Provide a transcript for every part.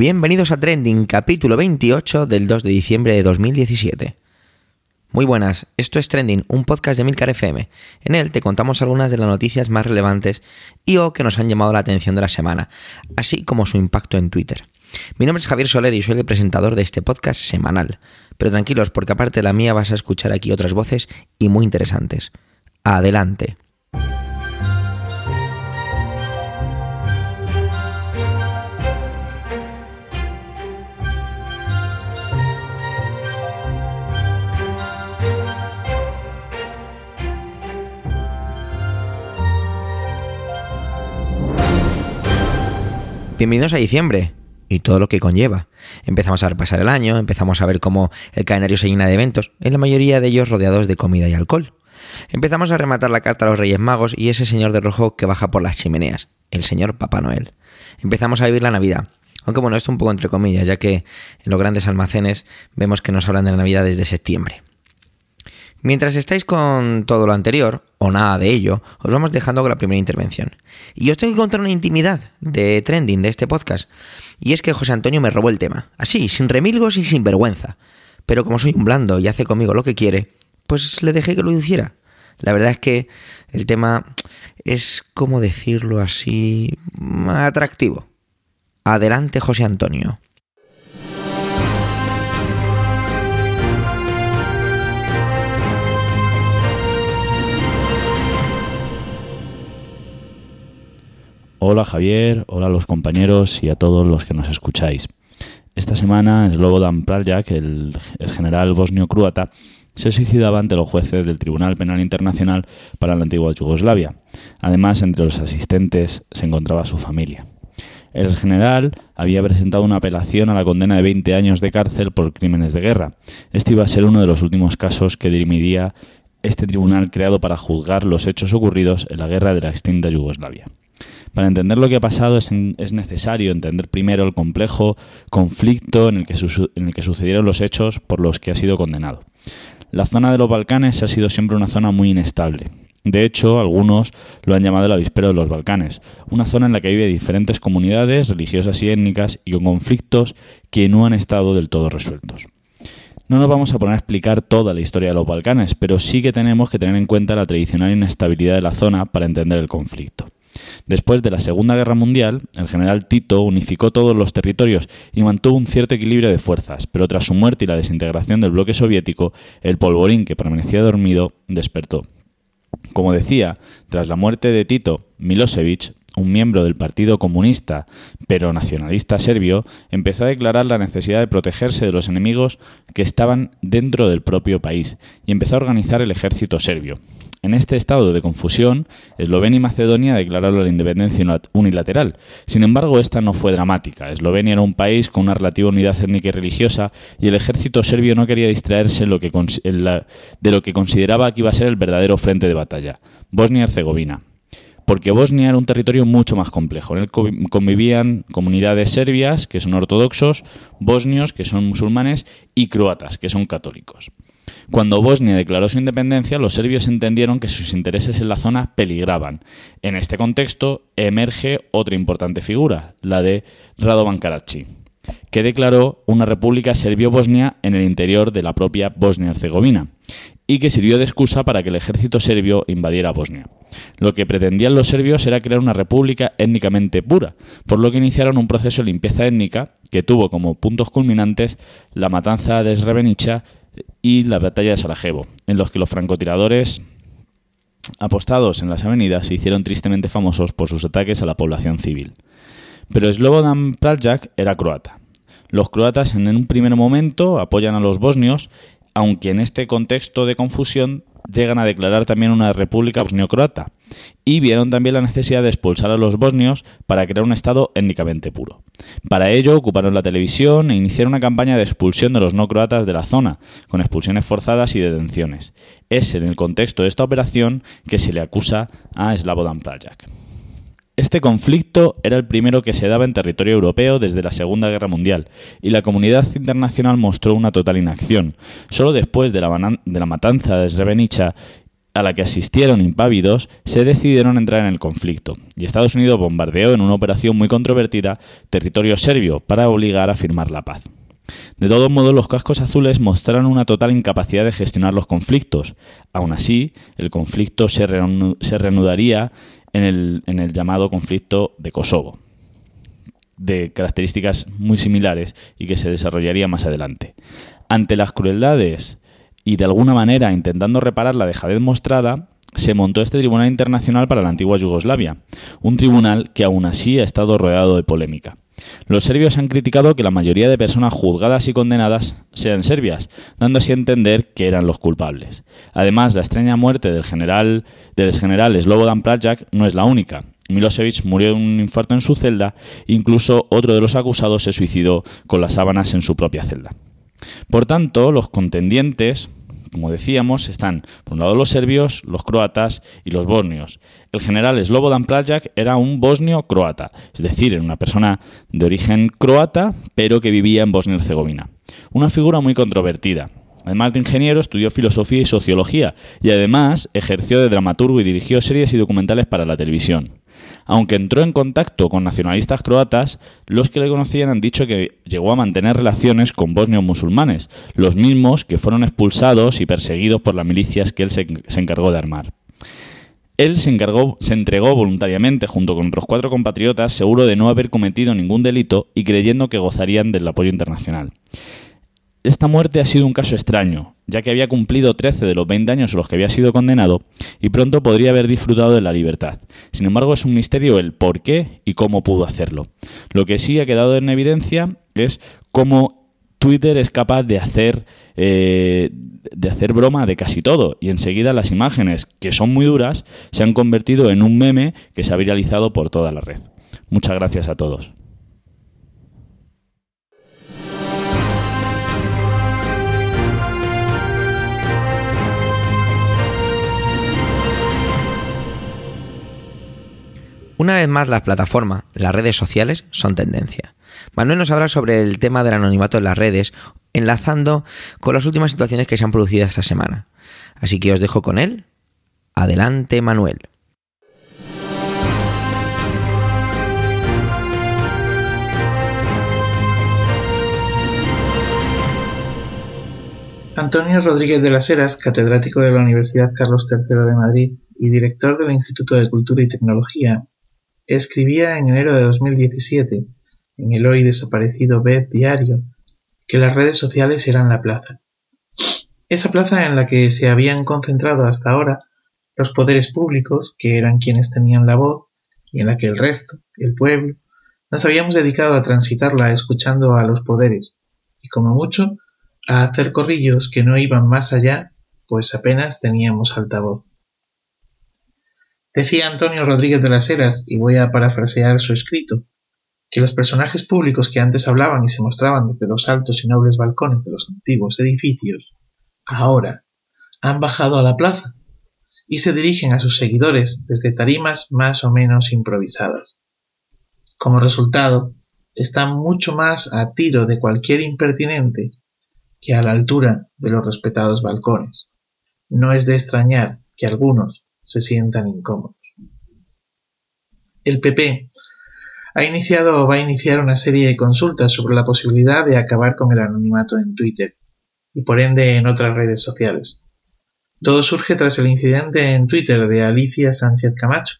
Bienvenidos a Trending, capítulo 28 del 2 de diciembre de 2017. Muy buenas, esto es Trending, un podcast de Milcar FM. En él te contamos algunas de las noticias más relevantes y o que nos han llamado la atención de la semana, así como su impacto en Twitter. Mi nombre es Javier Soler y soy el presentador de este podcast semanal. Pero tranquilos, porque aparte de la mía vas a escuchar aquí otras voces y muy interesantes. Adelante. Bienvenidos a diciembre y todo lo que conlleva. Empezamos a repasar el año, empezamos a ver cómo el calendario se llena de eventos, en la mayoría de ellos rodeados de comida y alcohol. Empezamos a rematar la carta a los Reyes Magos y ese señor de rojo que baja por las chimeneas, el señor Papá Noel. Empezamos a vivir la Navidad. Aunque bueno, esto un poco entre comillas, ya que en los grandes almacenes vemos que nos hablan de la Navidad desde septiembre. Mientras estáis con todo lo anterior, o nada de ello, os vamos dejando con la primera intervención. Y os tengo que contar una intimidad de trending de este podcast. Y es que José Antonio me robó el tema, así, sin remilgos y sin vergüenza. Pero como soy un blando y hace conmigo lo que quiere, pues le dejé que lo hiciera. La verdad es que el tema es, como decirlo así, atractivo. Adelante, José Antonio. Hola Javier, hola a los compañeros y a todos los que nos escucháis. Esta semana Slobodan Praljak, el, general bosnio-croata, se suicidaba ante los jueces del Tribunal Penal Internacional para la antigua Yugoslavia. Además, entre los asistentes se encontraba su familia. El general había presentado una apelación a la condena de 20 años de cárcel por crímenes de guerra. Este iba a ser uno de los últimos casos que dirimiría este tribunal creado para juzgar los hechos ocurridos en la guerra de la extinta Yugoslavia. Para entender lo que ha pasado es, necesario entender primero el complejo conflicto en el, que en el que sucedieron los hechos por los que ha sido condenado. La zona de los Balcanes ha sido siempre una zona muy inestable. De hecho, algunos lo han llamado el avispero de los Balcanes, una zona en la que vive diferentes comunidades religiosas y étnicas y con conflictos que no han estado del todo resueltos. No nos vamos a poner a explicar toda la historia de los Balcanes, pero sí que tenemos que tener en cuenta la tradicional inestabilidad de la zona para entender el conflicto. Después de la Segunda Guerra Mundial, el general Tito unificó todos los territorios y mantuvo un cierto equilibrio de fuerzas, pero tras su muerte y la desintegración del bloque soviético, el polvorín que permanecía dormido despertó. Como decía, tras la muerte de Tito, Milosevic, un miembro del Partido Comunista pero nacionalista serbio, empezó a declarar la necesidad de protegerse de los enemigos que estaban dentro del propio país y empezó a organizar el ejército serbio, en este estado de confusión, Eslovenia y Macedonia declararon la independencia unilateral. Sin embargo, esta no fue dramática. Eslovenia era un país con una relativa unidad étnica y religiosa y el ejército serbio no quería distraerse de lo que consideraba que iba a ser el verdadero frente de batalla, Bosnia y Herzegovina porque Bosnia era un territorio mucho más complejo. En él convivían comunidades serbias, que son ortodoxos, bosnios, que son musulmanes, y croatas, que son católicos. Cuando Bosnia declaró su independencia, los serbios entendieron que sus intereses en la zona peligraban. En este contexto emerge otra importante figura, la de Radovan Karadzic, que declaró una república serbio-bosnia en el interior de la propia Bosnia-Herzegovina y que sirvió de excusa para que el ejército serbio invadiera Bosnia. Lo que pretendían los serbios era crear una república étnicamente pura, por lo que iniciaron un proceso de limpieza étnica que tuvo como puntos culminantes la matanza de Srebrenica y la batalla de Sarajevo, en los que los francotiradores apostados en las avenidas se hicieron tristemente famosos por sus ataques a la población civil. Pero Slobodan Praljak era croata. Los croatas en un primer momento apoyan a los bosnios aunque en este contexto de confusión llegan a declarar también una república bosnio-croata y vieron también la necesidad de expulsar a los bosnios para crear un Estado étnicamente puro. Para ello ocuparon la televisión e iniciaron una campaña de expulsión de los no croatas de la zona, con expulsiones forzadas y detenciones. Es en el contexto de esta operación que se le acusa a Slavodan Praljak. Este conflicto era el primero que se daba en territorio europeo desde la Segunda Guerra Mundial, y la comunidad internacional mostró una total inacción. Solo después de la, de la matanza de Srebrenica a la que asistieron impávidos, se decidieron entrar en el conflicto, y Estados Unidos bombardeó en una operación muy controvertida territorio serbio para obligar a firmar la paz. De todos modos, los cascos azules mostraron una total incapacidad de gestionar los conflictos. Aún así, el conflicto se, reanudaría en el, en el llamado conflicto de Kosovo, de características muy similares y que se desarrollaría más adelante. Ante las crueldades y de alguna manera intentando reparar la dejadez mostrada, se montó este Tribunal Internacional para la antigua Yugoslavia, un tribunal que aún así ha estado rodeado de polémica. Los serbios han criticado que la mayoría de personas juzgadas y condenadas sean serbias, dando así a entender que eran los culpables. Además, la extraña muerte del general del exgeneral Slobodan Prajak no es la única. Milosevic murió de un infarto en su celda, incluso otro de los acusados se suicidó con las sábanas en su propia celda. Por tanto, los contendientes, como decíamos, están por un lado los serbios, los croatas y los bosnios. El general Slobodan Prajak era un bosnio croata, es decir, era una persona de origen croata, pero que vivía en Bosnia-Herzegovina. Una figura muy controvertida. Además de ingeniero, estudió filosofía y sociología y además ejerció de dramaturgo y dirigió series y documentales para la televisión. Aunque entró en contacto con nacionalistas croatas, los que le conocían han dicho que llegó a mantener relaciones con bosnios musulmanes, los mismos que fueron expulsados y perseguidos por las milicias que él se, encargó de armar. Él se, encargó, se entregó voluntariamente junto con otros cuatro compatriotas, seguro de no haber cometido ningún delito y creyendo que gozarían del apoyo internacional. Esta muerte ha sido un caso extraño, ya que había cumplido 13 de los 20 años a los que había sido condenado y pronto podría haber disfrutado de la libertad. Sin embargo, es un misterio el por qué y cómo pudo hacerlo. Lo que sí ha quedado en evidencia es cómo Twitter es capaz de hacer, eh, de hacer broma de casi todo y enseguida las imágenes, que son muy duras, se han convertido en un meme que se ha viralizado por toda la red. Muchas gracias a todos. Una vez más, las plataformas, las redes sociales, son tendencia. Manuel nos habla sobre el tema del anonimato en las redes, enlazando con las últimas situaciones que se han producido esta semana. Así que os dejo con él. Adelante, Manuel. Antonio Rodríguez de las Heras, catedrático de la Universidad Carlos III de Madrid y director del Instituto de Cultura y Tecnología, Escribía en enero de 2017, en el hoy desaparecido BED Diario, que las redes sociales eran la plaza. Esa plaza en la que se habían concentrado hasta ahora los poderes públicos, que eran quienes tenían la voz, y en la que el resto, el pueblo, nos habíamos dedicado a transitarla escuchando a los poderes, y como mucho, a hacer corrillos que no iban más allá, pues apenas teníamos altavoz. Decía Antonio Rodríguez de las Heras, y voy a parafrasear su escrito, que los personajes públicos que antes hablaban y se mostraban desde los altos y nobles balcones de los antiguos edificios, ahora han bajado a la plaza y se dirigen a sus seguidores desde tarimas más o menos improvisadas. Como resultado, están mucho más a tiro de cualquier impertinente que a la altura de los respetados balcones. No es de extrañar que algunos, se sientan incómodos. El PP ha iniciado o va a iniciar una serie de consultas sobre la posibilidad de acabar con el anonimato en Twitter y por ende en otras redes sociales. Todo surge tras el incidente en Twitter de Alicia Sánchez Camacho.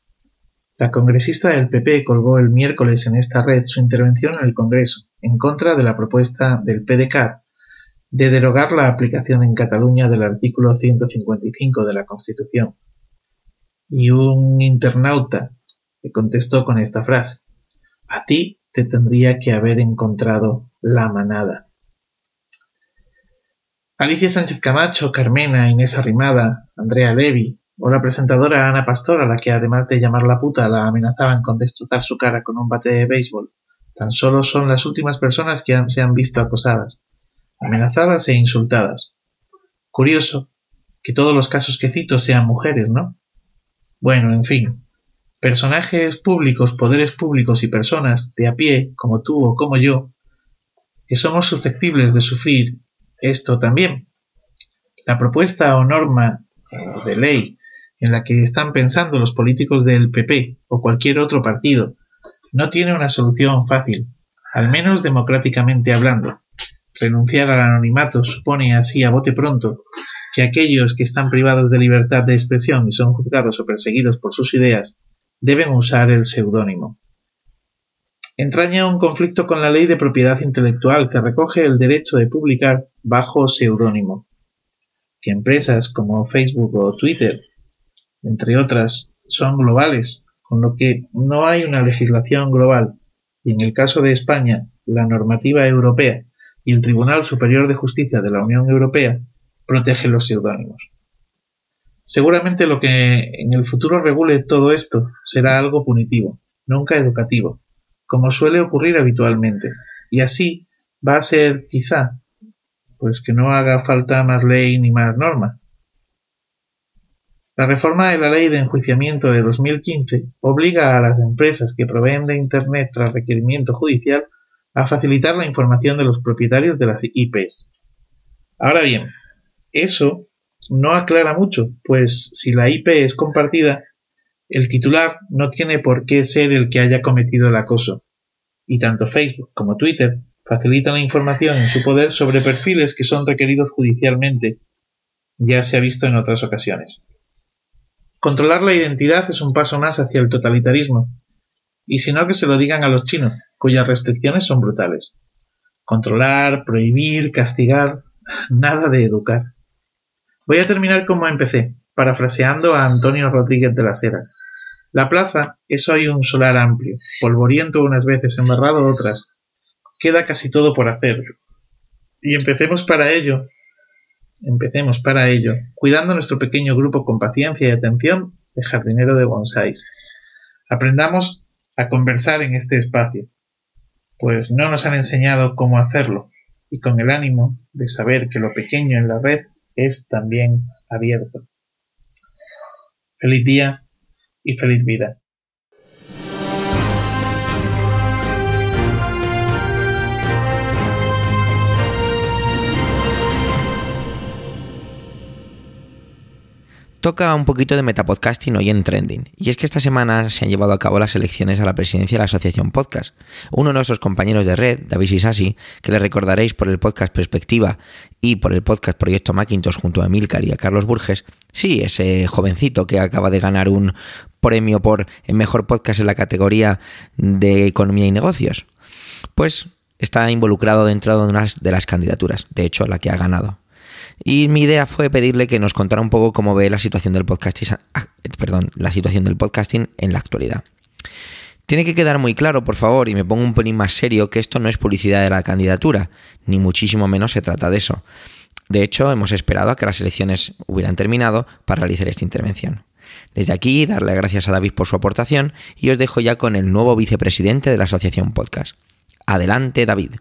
La congresista del PP colgó el miércoles en esta red su intervención en el Congreso en contra de la propuesta del PDCAT de derogar la aplicación en Cataluña del artículo 155 de la Constitución y un internauta le contestó con esta frase, a ti te tendría que haber encontrado la manada. Alicia Sánchez Camacho, Carmena, Inés Arrimada, Andrea Levy o la presentadora Ana Pastor, a la que además de llamar la puta la amenazaban con destrozar su cara con un bate de béisbol, tan solo son las últimas personas que se han visto acosadas, amenazadas e insultadas. Curioso que todos los casos que cito sean mujeres, ¿no? Bueno, en fin. Personajes públicos, poderes públicos y personas de a pie, como tú o como yo, que somos susceptibles de sufrir esto también. La propuesta o norma eh, de ley en la que están pensando los políticos del PP o cualquier otro partido no tiene una solución fácil, al menos democráticamente hablando. Renunciar al anonimato supone así a bote pronto que aquellos que están privados de libertad de expresión y son juzgados o perseguidos por sus ideas deben usar el seudónimo. Entraña un conflicto con la ley de propiedad intelectual que recoge el derecho de publicar bajo seudónimo. Que empresas como Facebook o Twitter, entre otras, son globales, con lo que no hay una legislación global, y en el caso de España, la normativa europea y el Tribunal Superior de Justicia de la Unión Europea protegen los seudónimos. Seguramente lo que en el futuro regule todo esto será algo punitivo, nunca educativo, como suele ocurrir habitualmente, y así va a ser quizá pues que no haga falta más ley ni más norma, la reforma de la Ley de Enjuiciamiento de 2015 obliga a las empresas que proveen de Internet tras requerimiento judicial a facilitar la información de los propietarios de las IPs. Ahora bien, eso no aclara mucho, pues si la IP es compartida, el titular no tiene por qué ser el que haya cometido el acoso, y tanto Facebook como Twitter facilitan la información en su poder sobre perfiles que son requeridos judicialmente, ya se ha visto en otras ocasiones. Controlar la identidad es un paso más hacia el totalitarismo, y si no que se lo digan a los chinos, cuyas restricciones son brutales. Controlar, prohibir, castigar, nada de educar. Voy a terminar como empecé, parafraseando a Antonio Rodríguez de las Heras. La plaza es hoy un solar amplio, polvoriento unas veces, embarrado otras. Queda casi todo por hacer. Y empecemos para ello Empecemos para ello, cuidando nuestro pequeño grupo con paciencia y atención de jardinero de bonsáis. Aprendamos a conversar en este espacio, pues no nos han enseñado cómo hacerlo, y con el ánimo de saber que lo pequeño en la red es también abierto. Feliz día y feliz vida. Toca un poquito de metapodcasting hoy en Trending, y es que esta semana se han llevado a cabo las elecciones a la presidencia de la Asociación Podcast. Uno de nuestros compañeros de red, David Sisasi, que le recordaréis por el podcast Perspectiva y por el podcast Proyecto Macintosh junto a Emilcar y a Carlos Burges, sí, ese jovencito que acaba de ganar un premio por el mejor podcast en la categoría de economía y negocios, pues está involucrado dentro de una de las candidaturas, de hecho la que ha ganado. Y mi idea fue pedirle que nos contara un poco cómo ve la situación del podcasting, ah, perdón, la situación del podcasting en la actualidad. Tiene que quedar muy claro, por favor, y me pongo un pelín más serio, que esto no es publicidad de la candidatura, ni muchísimo menos se trata de eso. De hecho, hemos esperado a que las elecciones hubieran terminado para realizar esta intervención. Desde aquí, darle gracias a David por su aportación y os dejo ya con el nuevo vicepresidente de la Asociación Podcast. Adelante, David.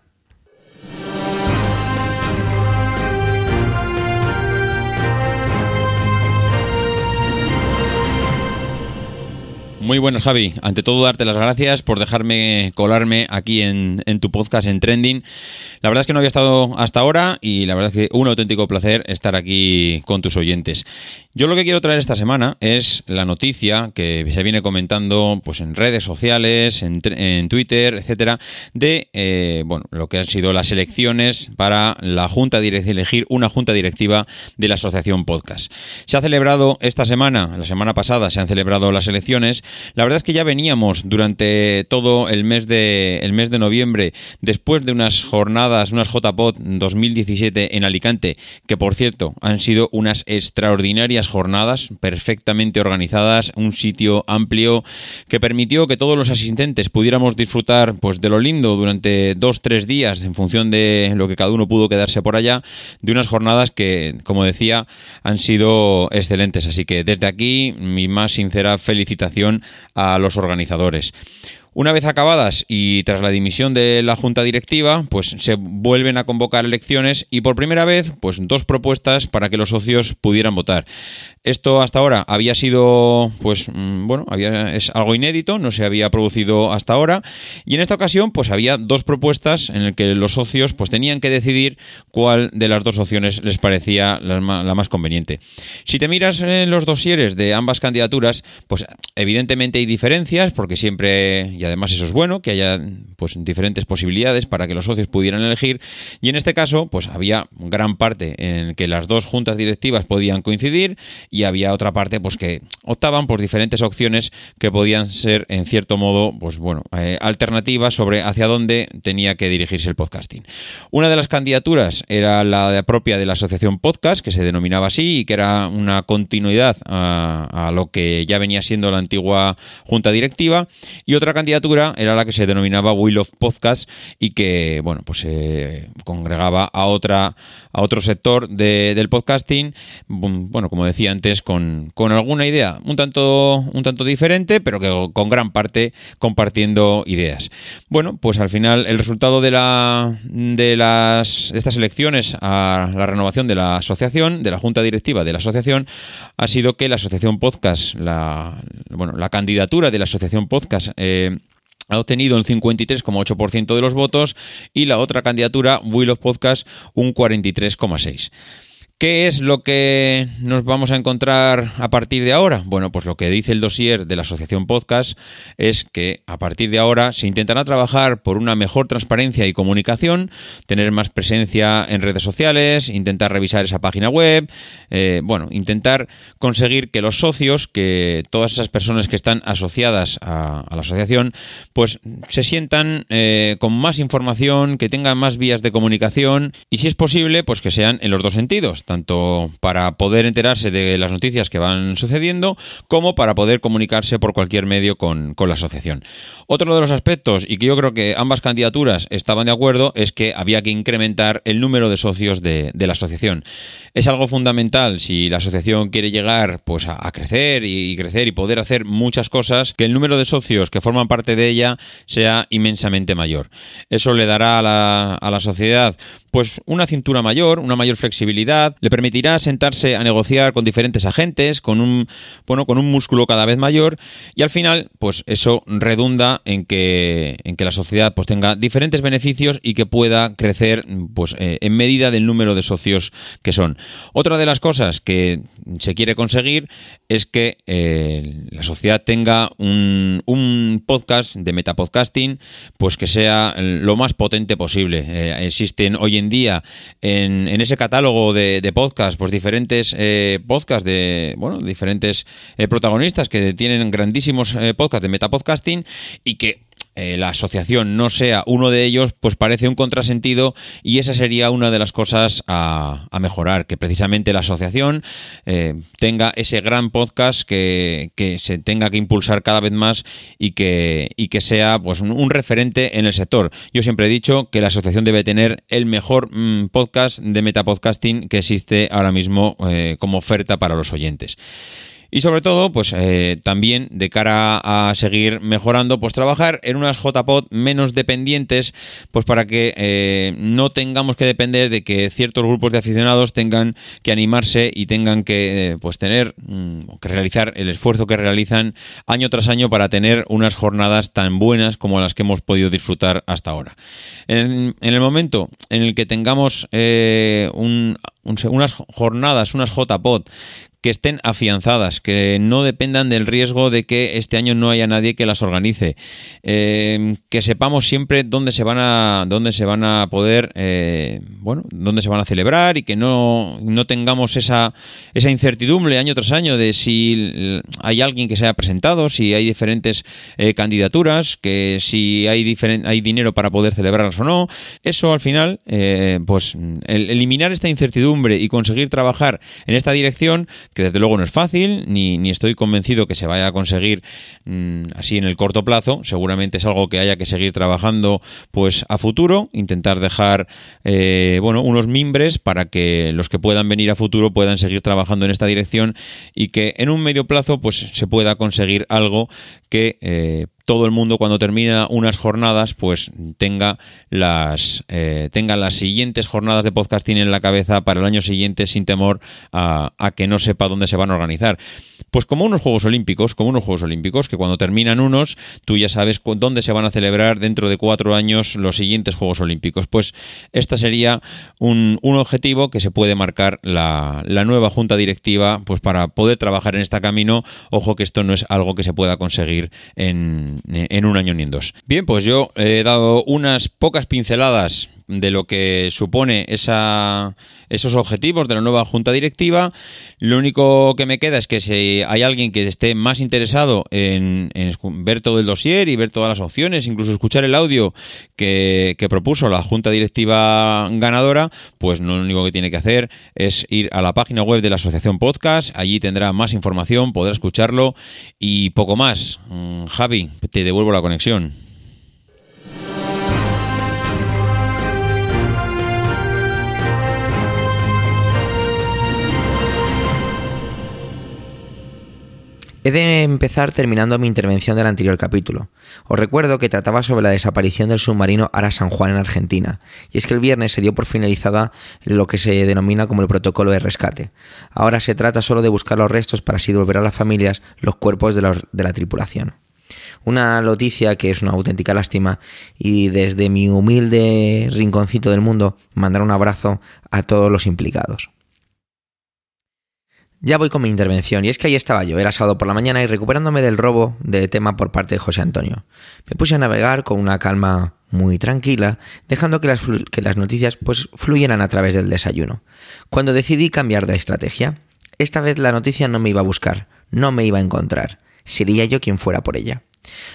Muy buenas, Javi. Ante todo, darte las gracias por dejarme colarme aquí en, tu podcast en Trending. La verdad es que no había estado hasta ahora y la verdad es que un auténtico placer estar aquí con tus oyentes. Yo lo que quiero traer esta semana es la noticia que se viene comentando pues, en redes sociales, en, Twitter, etcétera, de eh, bueno, lo que han sido las elecciones para la junta elegir una junta directiva de la Asociación Podcast. Se ha celebrado esta semana, la semana pasada se han celebrado las elecciones. La verdad es que ya veníamos durante todo el mes de, el mes de noviembre, después de unas jornadas, unas JPOD 2017 en Alicante, que por cierto han sido unas extraordinarias jornadas perfectamente organizadas, un sitio amplio que permitió que todos los asistentes pudiéramos disfrutar pues de lo lindo durante dos, tres días en función de lo que cada uno pudo quedarse por allá, de unas jornadas que, como decía, han sido excelentes. Así que desde aquí mi más sincera felicitación a los organizadores. Una vez acabadas y tras la dimisión de la junta directiva, pues se vuelven a convocar elecciones y por primera vez, pues dos propuestas para que los socios pudieran votar. Esto hasta ahora había sido, pues mm, bueno, había, es algo inédito, no se había producido hasta ahora y en esta ocasión, pues había dos propuestas en las que los socios, pues tenían que decidir cuál de las dos opciones les parecía la, más conveniente. Si te miras en los dosieres de ambas candidaturas, pues evidentemente hay diferencias porque siempre ya además eso es bueno, que haya pues diferentes posibilidades para que los socios pudieran elegir. Y en este caso, pues había gran parte en que las dos juntas directivas podían coincidir y había otra parte pues que optaban por diferentes opciones que podían ser en cierto modo, pues bueno, eh, alternativas sobre hacia dónde tenía que dirigirse el podcasting. Una de las candidaturas era la propia de la asociación podcast, que se denominaba así y que era una continuidad a, lo que ya venía siendo la antigua junta directiva y otra candidatura era la que se denominaba Will of Podcast y que, bueno, pues se congregaba a otra a otro sector del podcasting, bueno, como decía con, alguna idea un tanto, un tanto diferente, pero que con gran parte compartiendo ideas. Bueno, pues al final el resultado de, la, de las, estas elecciones a la renovación de la asociación, de la junta directiva de la asociación, ha sido que la asociación podcast, la, bueno, la candidatura de la asociación podcast, eh, ha obtenido el 53,8% de los votos y la otra candidatura, Will of Podcast, un 43,6%. ¿Qué es lo que nos vamos a encontrar a partir de ahora? Bueno, pues lo que dice el dossier de la Asociación Podcast es que a partir de ahora se intentará trabajar por una mejor transparencia y comunicación, tener más presencia en redes sociales, intentar revisar esa página web, eh, bueno, intentar conseguir que los socios, que todas esas personas que están asociadas a, la asociación, pues se sientan eh, con más información, que tengan más vías de comunicación y si es posible, pues que sean en los dos sentidos tanto para poder enterarse de las noticias que van sucediendo como para poder comunicarse por cualquier medio con, la asociación. Otro de los aspectos, y que yo creo que ambas candidaturas estaban de acuerdo, es que había que incrementar el número de socios de, la asociación. Es algo fundamental si la asociación quiere llegar pues, a, crecer y, crecer y poder hacer muchas cosas, que el número de socios que forman parte de ella sea inmensamente mayor. Eso le dará a la, a la sociedad pues una cintura mayor, una mayor flexibilidad, le permitirá sentarse a negociar con diferentes agentes, con un bueno, con un músculo cada vez mayor y al final, pues eso redunda en que en que la sociedad pues tenga diferentes beneficios y que pueda crecer pues eh, en medida del número de socios que son. Otra de las cosas que se quiere conseguir es que eh, la sociedad tenga un, un, podcast de metapodcasting pues que sea lo más potente posible. Eh, existen hoy en día en, ese catálogo de, podcasts pues diferentes eh, podcasts de bueno diferentes protagonistas que tienen grandísimos podcasts de metapodcasting y que eh, la asociación no sea uno de ellos, pues parece un contrasentido y esa sería una de las cosas a, mejorar, que precisamente la asociación eh, tenga ese gran podcast que, se tenga que impulsar cada vez más y que, y que sea pues, un, referente en el sector. Yo siempre he dicho que la asociación debe tener el mejor mm, podcast de metapodcasting que existe ahora mismo eh, como oferta para los oyentes. Y sobre todo, pues eh, también de cara a seguir mejorando, pues trabajar en unas JPod menos dependientes, pues para que eh, no tengamos que depender de que ciertos grupos de aficionados tengan que animarse y tengan que eh, pues tener mm, que realizar el esfuerzo que realizan año tras año para tener unas jornadas tan buenas como las que hemos podido disfrutar hasta ahora. En, el momento en el que tengamos unas jornadas, unas JPod que estén afianzadas, que no dependan del riesgo de que este año no haya nadie que las organice, eh, que sepamos siempre dónde se van a, dónde se van a poder, eh, bueno, dónde se van a celebrar y que no, no tengamos esa, esa incertidumbre año tras año de si hay alguien que se haya presentado, si hay diferentes eh, candidaturas, que si hay, hay dinero para poder celebrarlas o no. Eso al final, pues eliminar esta incertidumbre y conseguir trabajar en esta dirección que desde luego no es fácil, ni, ni estoy convencido que se vaya a conseguir mm, así en el corto plazo. Seguramente es algo que haya que seguir trabajando pues a futuro, intentar dejar eh, bueno, unos mimbres para que los que puedan venir a futuro puedan seguir trabajando en esta dirección y que en un medio plazo pues se pueda conseguir algo que eh, todo el mundo cuando termina unas jornadas, pues tenga las, eh, tenga las siguientes jornadas de podcasting en la cabeza para el año siguiente sin temor a, que no sepa dónde se van a organizar. Pues como unos Juegos Olímpicos, como unos Juegos Olímpicos, que cuando terminan unos, tú ya sabes dónde se van a celebrar dentro de cuatro años los siguientes Juegos Olímpicos. Pues esta sería un, un objetivo que se puede marcar la, la, nueva junta directiva, pues para poder trabajar en este camino. Ojo que esto no es algo que se pueda conseguir en, en un año ni en dos. Bien, pues yo he dado unas pocas pinceladas de lo que supone esa, esos objetivos de la nueva junta directiva. Lo único que me queda es que si hay alguien que esté más interesado en, en ver todo el dossier y ver todas las opciones, incluso escuchar el audio que, que, propuso la junta directiva ganadora, pues lo único que tiene que hacer es ir a la página web de la Asociación Podcast. Allí tendrá más información, podrá escucharlo y poco más. Mm, Javi, te devuelvo la conexión. He de empezar terminando mi intervención del anterior capítulo. Os recuerdo que trataba sobre la desaparición del submarino Ara San Juan en Argentina, y es que el viernes se dio por finalizada lo que se denomina como el protocolo de rescate. Ahora se trata solo de buscar los restos para así devolver a las familias los cuerpos de, los, de la tripulación. Una noticia que es una auténtica lástima y desde mi humilde rinconcito del mundo mandar un abrazo a todos los implicados. Ya voy con mi intervención, y es que ahí estaba yo, era sábado por la mañana y recuperándome del robo de tema por parte de José Antonio. Me puse a navegar con una calma muy tranquila, dejando que las, que las noticias pues fluyeran a través del desayuno. Cuando decidí cambiar de estrategia, esta vez la noticia no me iba a buscar, no me iba a encontrar, sería yo quien fuera por ella.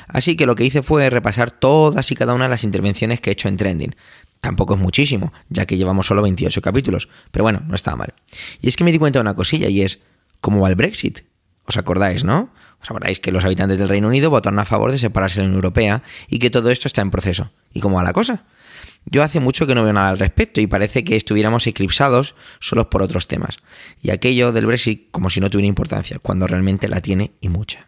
Así que lo que hice fue repasar todas y cada una de las intervenciones que he hecho en Trending, Tampoco es muchísimo, ya que llevamos solo 28 capítulos, pero bueno, no estaba mal. Y es que me di cuenta de una cosilla y es, ¿cómo va el Brexit? ¿Os acordáis, no? Os acordáis que los habitantes del Reino Unido votaron a favor de separarse de la Unión Europea y que todo esto está en proceso. ¿Y cómo va la cosa? Yo hace mucho que no veo nada al respecto y parece que estuviéramos eclipsados solos por otros temas. Y aquello del Brexit como si no tuviera importancia, cuando realmente la tiene y mucha.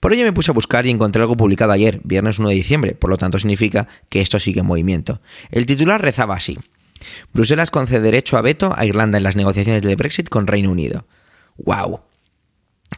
Por ello me puse a buscar y encontré algo publicado ayer, viernes 1 de diciembre, por lo tanto significa que esto sigue en movimiento. El titular rezaba así. Bruselas concede derecho a veto a Irlanda en las negociaciones del Brexit con Reino Unido. ¡Wow!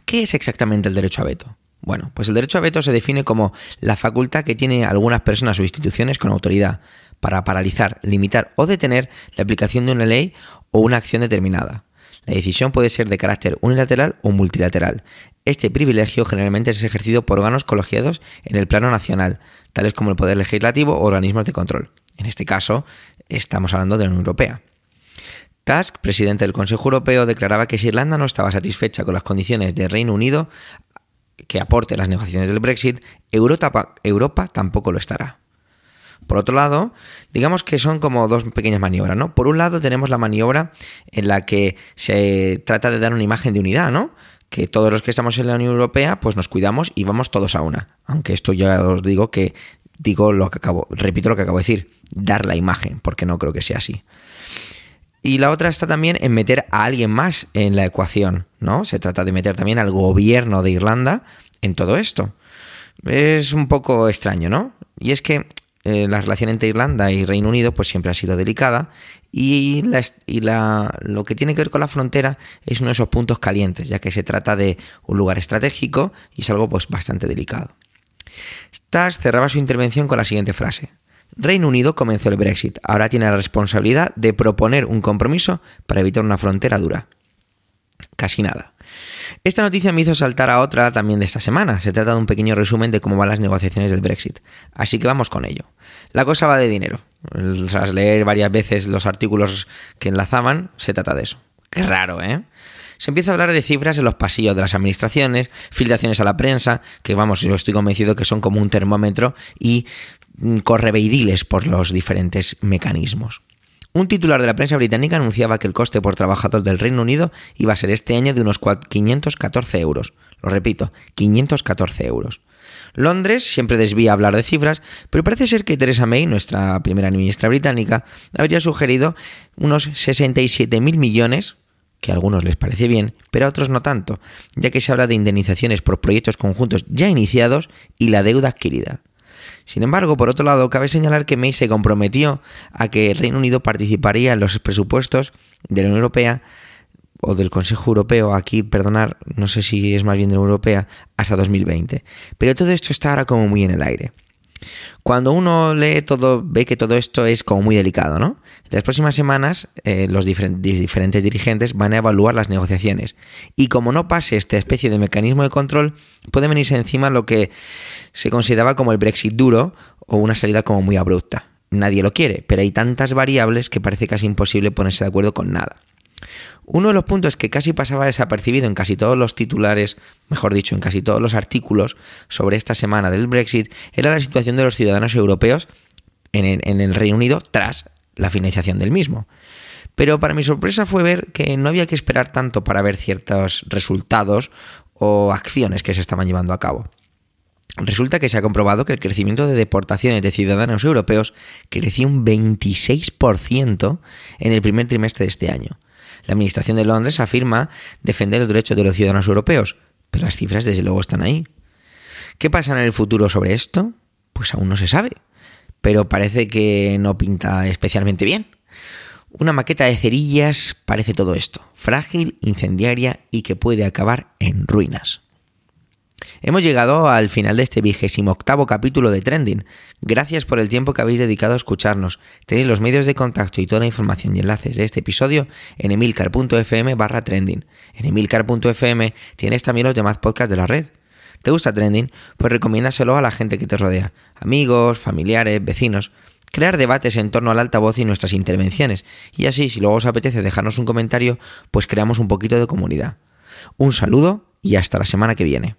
¿Qué es exactamente el derecho a veto? Bueno, pues el derecho a veto se define como la facultad que tienen algunas personas o instituciones con autoridad para paralizar, limitar o detener la aplicación de una ley o una acción determinada. La decisión puede ser de carácter unilateral o multilateral. Este privilegio generalmente es ejercido por órganos colegiados en el plano nacional, tales como el Poder Legislativo o organismos de control. En este caso, estamos hablando de la Unión Europea. Tusk, presidente del Consejo Europeo, declaraba que si Irlanda no estaba satisfecha con las condiciones del Reino Unido que aporte las negociaciones del Brexit, Europa, Europa tampoco lo estará. Por otro lado, digamos que son como dos pequeñas maniobras, ¿no? Por un lado tenemos la maniobra en la que se trata de dar una imagen de unidad, ¿no? Que todos los que estamos en la Unión Europea, pues nos cuidamos y vamos todos a una. Aunque esto ya os digo que digo lo que acabo, repito lo que acabo de decir, dar la imagen, porque no creo que sea así. Y la otra está también en meter a alguien más en la ecuación, ¿no? Se trata de meter también al gobierno de Irlanda en todo esto. Es un poco extraño, ¿no? Y es que eh, la relación entre Irlanda y Reino Unido pues siempre ha sido delicada y, lo que tiene que ver con la frontera es uno de esos puntos calientes, ya que se trata de un lugar estratégico y es algo pues bastante delicado. Stas cerraba su intervención con la siguiente frase. Reino Unido comenzó el Brexit, ahora tiene la responsabilidad de proponer un compromiso para evitar una frontera dura. Casi nada. Esta noticia me hizo saltar a otra también de esta semana. Se trata de un pequeño resumen de cómo van las negociaciones del Brexit. Así que vamos con ello. La cosa va de dinero. Tras leer varias veces los artículos que enlazaban, se trata de eso. Qué raro, ¿eh? Se empieza a hablar de cifras en los pasillos de las administraciones, filtraciones a la prensa, que vamos, yo estoy convencido que son como un termómetro y mm, correveidiles por los diferentes mecanismos. Un titular de la prensa británica anunciaba que el coste por trabajador del Reino Unido iba a ser este año de unos 514 euros. Lo repito, 514 euros. Londres siempre desvía hablar de cifras, pero parece ser que Theresa May, nuestra primera ministra británica, habría sugerido unos 67.000 millones que a algunos les parece bien, pero a otros no tanto, ya que se habla de indemnizaciones por proyectos conjuntos ya iniciados y la deuda adquirida. Sin embargo, por otro lado, cabe señalar que May se comprometió a que el Reino Unido participaría en los presupuestos de la Unión Europea o del Consejo Europeo, aquí, perdonar, no sé si es más bien de la Unión Europea, hasta 2020. Pero todo esto está ahora como muy en el aire. Cuando uno lee todo, ve que todo esto es como muy delicado, ¿no? Las próximas semanas, eh, los diferentes dirigentes van a evaluar las negociaciones. Y como no pase esta especie de mecanismo de control, puede venirse encima lo que se consideraba como el Brexit duro o una salida como muy abrupta. Nadie lo quiere, pero hay tantas variables que parece casi imposible ponerse de acuerdo con nada. Uno de los puntos que casi pasaba desapercibido en casi todos los titulares, mejor dicho, en casi todos los artículos sobre esta semana del Brexit, era la situación de los ciudadanos europeos en el, Reino Unido tras la financiación del mismo. Pero para mi sorpresa fue ver que no había que esperar tanto para ver ciertos resultados o acciones que se estaban llevando a cabo. Resulta que se ha comprobado que el crecimiento de deportaciones de ciudadanos europeos creció un 26% en el primer trimestre de este año. La Administración de Londres afirma defender los derechos de los ciudadanos europeos, pero las cifras desde luego están ahí. ¿Qué pasa en el futuro sobre esto? Pues aún no se sabe, pero parece que no pinta especialmente bien. Una maqueta de cerillas parece todo esto, frágil, incendiaria y que puede acabar en ruinas. Hemos llegado al final de este vigésimo octavo capítulo de Trending. Gracias por el tiempo que habéis dedicado a escucharnos. Tenéis los medios de contacto y toda la información y enlaces de este episodio en emilcar.fm barra trending. En emilcar.fm tienes también los demás podcasts de la red. ¿Te gusta Trending? Pues recomiéndaselo a la gente que te rodea. Amigos, familiares, vecinos. Crear debates en torno al altavoz y nuestras intervenciones. Y así, si luego os apetece dejarnos un comentario, pues creamos un poquito de comunidad. Un saludo y hasta la semana que viene.